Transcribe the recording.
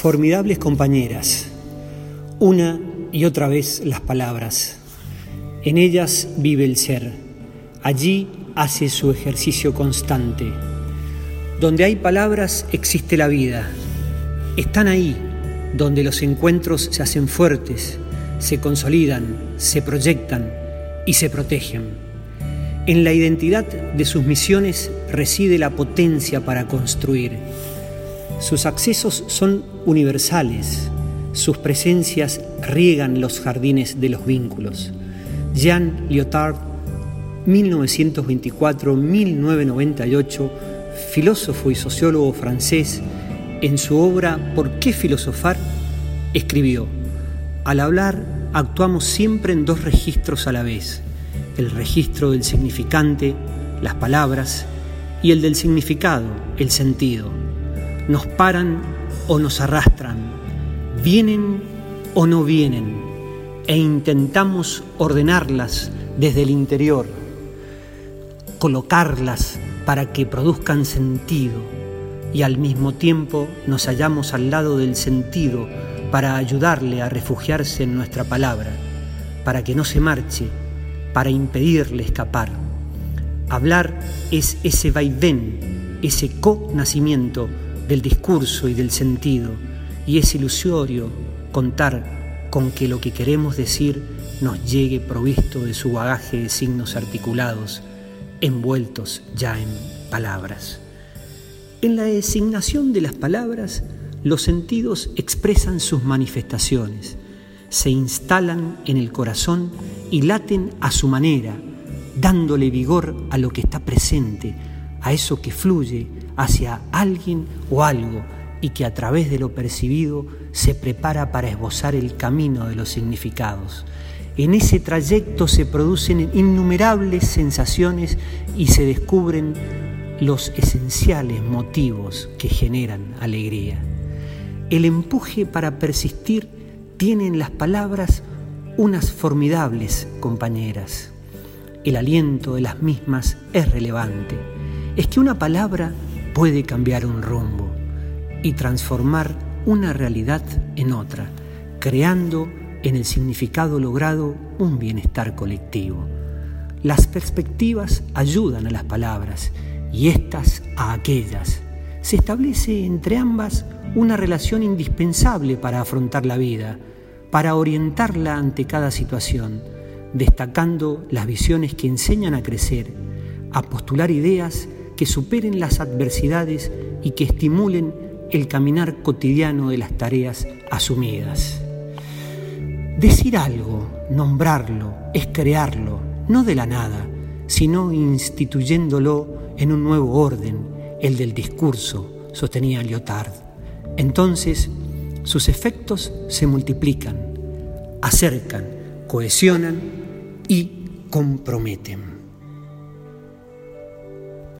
Formidables compañeras, una y otra vez las palabras. En ellas vive el ser, allí hace su ejercicio constante. Donde hay palabras existe la vida. Están ahí, donde los encuentros se hacen fuertes, se consolidan, se proyectan y se protegen. En la identidad de sus misiones reside la potencia para construir sus accesos son universales, sus presencias riegan los jardines de los vínculos. Jean Lyotard, 1924-1998, filósofo y sociólogo francés, en su obra ¿Por qué filosofar? escribió, al hablar actuamos siempre en dos registros a la vez, el registro del significante, las palabras, y el del significado, el sentido nos paran o nos arrastran, vienen o no vienen, e intentamos ordenarlas desde el interior, colocarlas para que produzcan sentido y al mismo tiempo nos hallamos al lado del sentido para ayudarle a refugiarse en nuestra palabra, para que no se marche, para impedirle escapar. Hablar es ese vaivén, ese co-nacimiento del discurso y del sentido, y es ilusorio contar con que lo que queremos decir nos llegue provisto de su bagaje de signos articulados, envueltos ya en palabras. En la designación de las palabras, los sentidos expresan sus manifestaciones, se instalan en el corazón y laten a su manera, dándole vigor a lo que está presente, a eso que fluye hacia alguien o algo y que a través de lo percibido se prepara para esbozar el camino de los significados. En ese trayecto se producen innumerables sensaciones y se descubren los esenciales motivos que generan alegría. El empuje para persistir tiene en las palabras unas formidables compañeras. El aliento de las mismas es relevante es que una palabra puede cambiar un rumbo y transformar una realidad en otra, creando en el significado logrado un bienestar colectivo. Las perspectivas ayudan a las palabras y éstas a aquellas. Se establece entre ambas una relación indispensable para afrontar la vida, para orientarla ante cada situación, destacando las visiones que enseñan a crecer, a postular ideas que superen las adversidades y que estimulen el caminar cotidiano de las tareas asumidas. Decir algo, nombrarlo, es crearlo, no de la nada, sino instituyéndolo en un nuevo orden, el del discurso, sostenía Lyotard. Entonces, sus efectos se multiplican, acercan, cohesionan y comprometen.